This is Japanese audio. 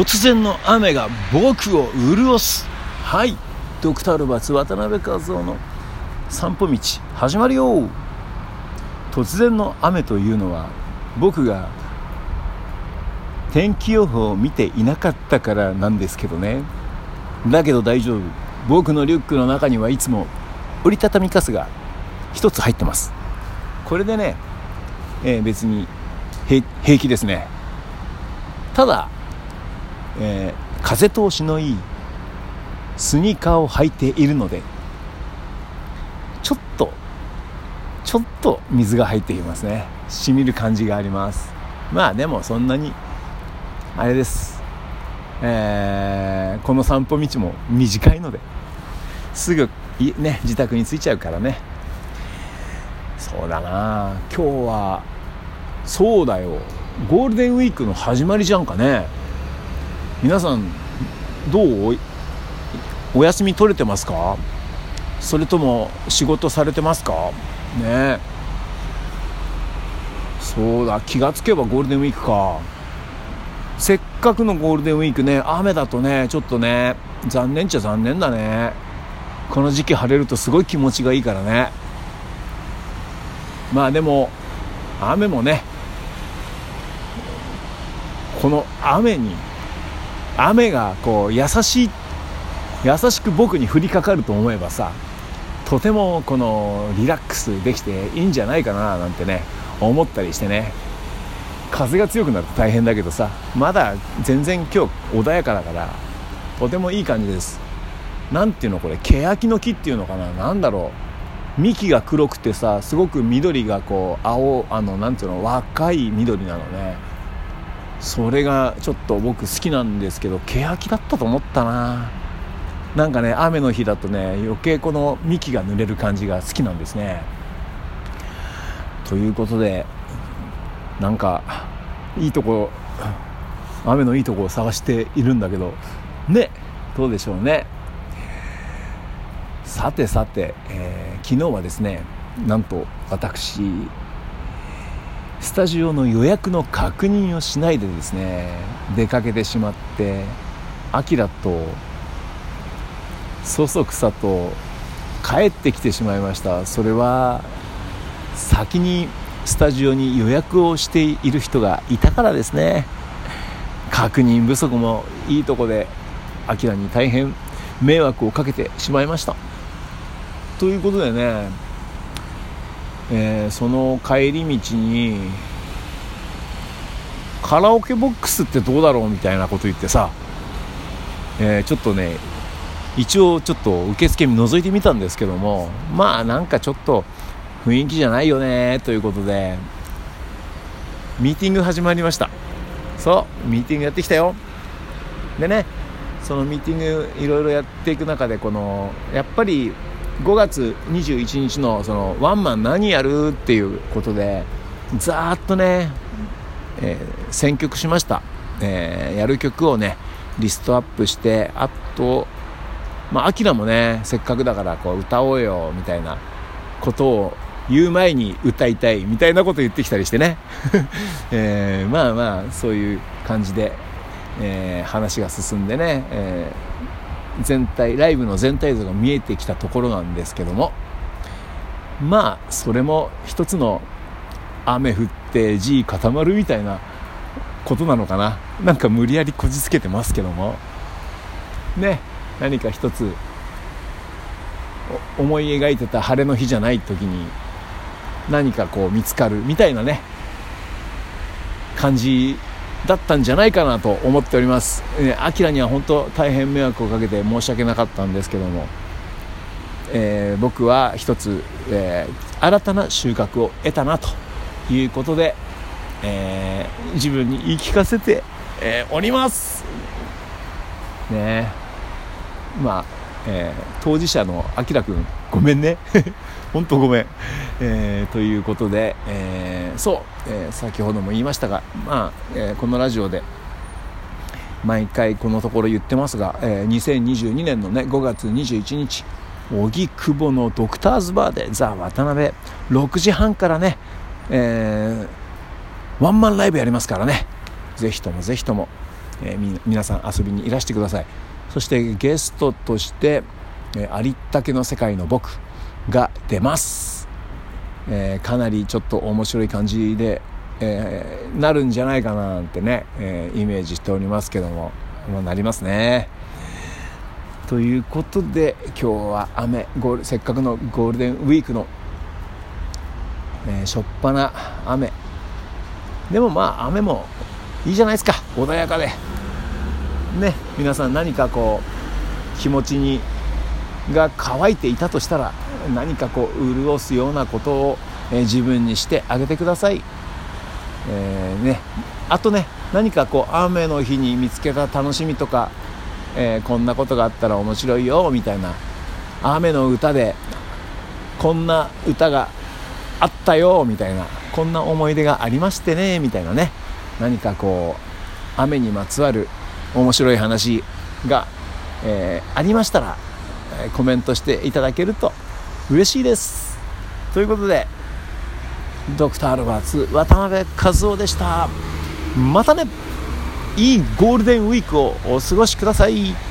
突然の雨が僕を潤す。はい。ドクタールバツ渡辺和夫の散歩道始まるよ。突然の雨というのは僕が天気予報を見ていなかったからなんですけどね。だけど大丈夫。僕のリュックの中にはいつも折りたたみ傘が1つ入ってます。これでね、えー、別に平気ですね。ただ、えー、風通しのいいスニーカーを履いているのでちょっとちょっと水が入ってきますね。しみる感じがあります。まあでもそんなにあれです、えー、この散歩道も短いのですぐね自宅に着いちゃうからね。そうだな。今日はそうだよ。ゴールデンウィークの始まりじゃんかね。皆さんどうお休み取れてますか？それとも仕事されてますか？ね。そうだ気がつけばゴールデンウィークか。せっかくのゴールデンウィークね雨だとねちょっとね残念っちゃ残念だね。この時期晴れるとすごい気持ちがいいからね。まあでも雨もねこの雨に雨がこう優しい優しく僕に降りかかると思えばさとてもこのリラックスできていいんじゃないかななんてね思ったりしてね。風が強くなると大変だけどさまだ全然今日穏やかだからとてもいい感じです。何ていうのこれ欅の木っていうのかな？何だろう。幹が黒くてさすごく緑がこう青あの何ていうの若い緑なのね。それがちょっと僕好きなんですけど欅だったと思ったな。なんかね雨の日だとね余計この幹が濡れる感じが好きなんですね。ということでなんかいいとこ雨のいいとこを探しているんだけどねどうでしょうね。さてさて、えー、昨日はですねなんと私スタジオの予約の確認をしないでですね出かけてしまってアキラとそそくさと帰ってきてしまいました。それは先にスタジオに予約をしている人がいたからですね。確認不足もいいとこでアキラに大変迷惑をかけてしまいました。ということでねえー、その帰り道にカラオケボックスってどうだろうみたいなこと言ってさ、えー、ちょっとね一応ちょっと受付覗いてみたんですけどもまあなんかちょっと雰囲気じゃないよねということでミーティング始まりました。そうミーティングやってきたよ。でねそのミーティングいろいろやっていく中でこのやっぱり5月21日のそのワンマン何やるっていうことでざーっとね、えー、選曲しました、えー、やる曲をねリストアップしてあとまあアキラもねせっかくだからこう歌おうよみたいなことを言う前に歌いたいみたいなこと言ってきたりしてね、えー、まあまあそういう感じで、え、話が進んでね、えー全体ライブの全体像が見えてきたところなんですけどもまあそれも一つの雨降って地固まるみたいなことなのかな。なんか無理やりこじつけてますけども。ね何か一つ思い描いてた晴れの日じゃない時に何かこう見つかるみたいなね感じだったんじゃないかなと思っております。アキラには本当大変迷惑をかけて申し訳なかったんですけども、えー、僕は一つ、えー、新たな収穫を得たなということで、えー、自分に言い聞かせて、えおります。ねまあ、え当事者のあきらくんごめんね。本当ごめん、えー、ということで、えー、そう、えー、先ほども言いましたが、まあえこのラジオで毎回このところ言ってますが、え2022年のね5月21日荻窪のドクターズバーでザ・渡辺6時半からね、えワンマンライブやりますからね。ぜひともぜひとも、えー、皆さん遊びにいらしてください。そしてゲストとして、えー、ありったけの世界の僕が出ます、えー、かなりちょっと面白い感じで、えー、なるんじゃないかななんてね、え、イメージしておりますけども、まあ、なりますね。ということで今日は雨ゴールせっかくのゴールデンウィークの、えー、しょっぱな雨。でもまあ雨もいいじゃないですか。穏やかで。ね皆さん何かこう気持ちにが乾いていたとしたら何かこう潤すようなことを、えー、自分にしてあげてください、えー、ね、あとね何かこう雨の日に見つけた楽しみとかえー、こんなことがあったら面白いよみたいな雨の歌でこんな歌があったよみたいなこんな思い出がありましてねみたいなね何かこう雨にまつわる面白い話が、えー、ありましたら、えー、コメントしていただけると嬉しいですということでドクター・アルバーツ渡辺和夫でしたまたねいいゴールデンウィークをお過ごしください。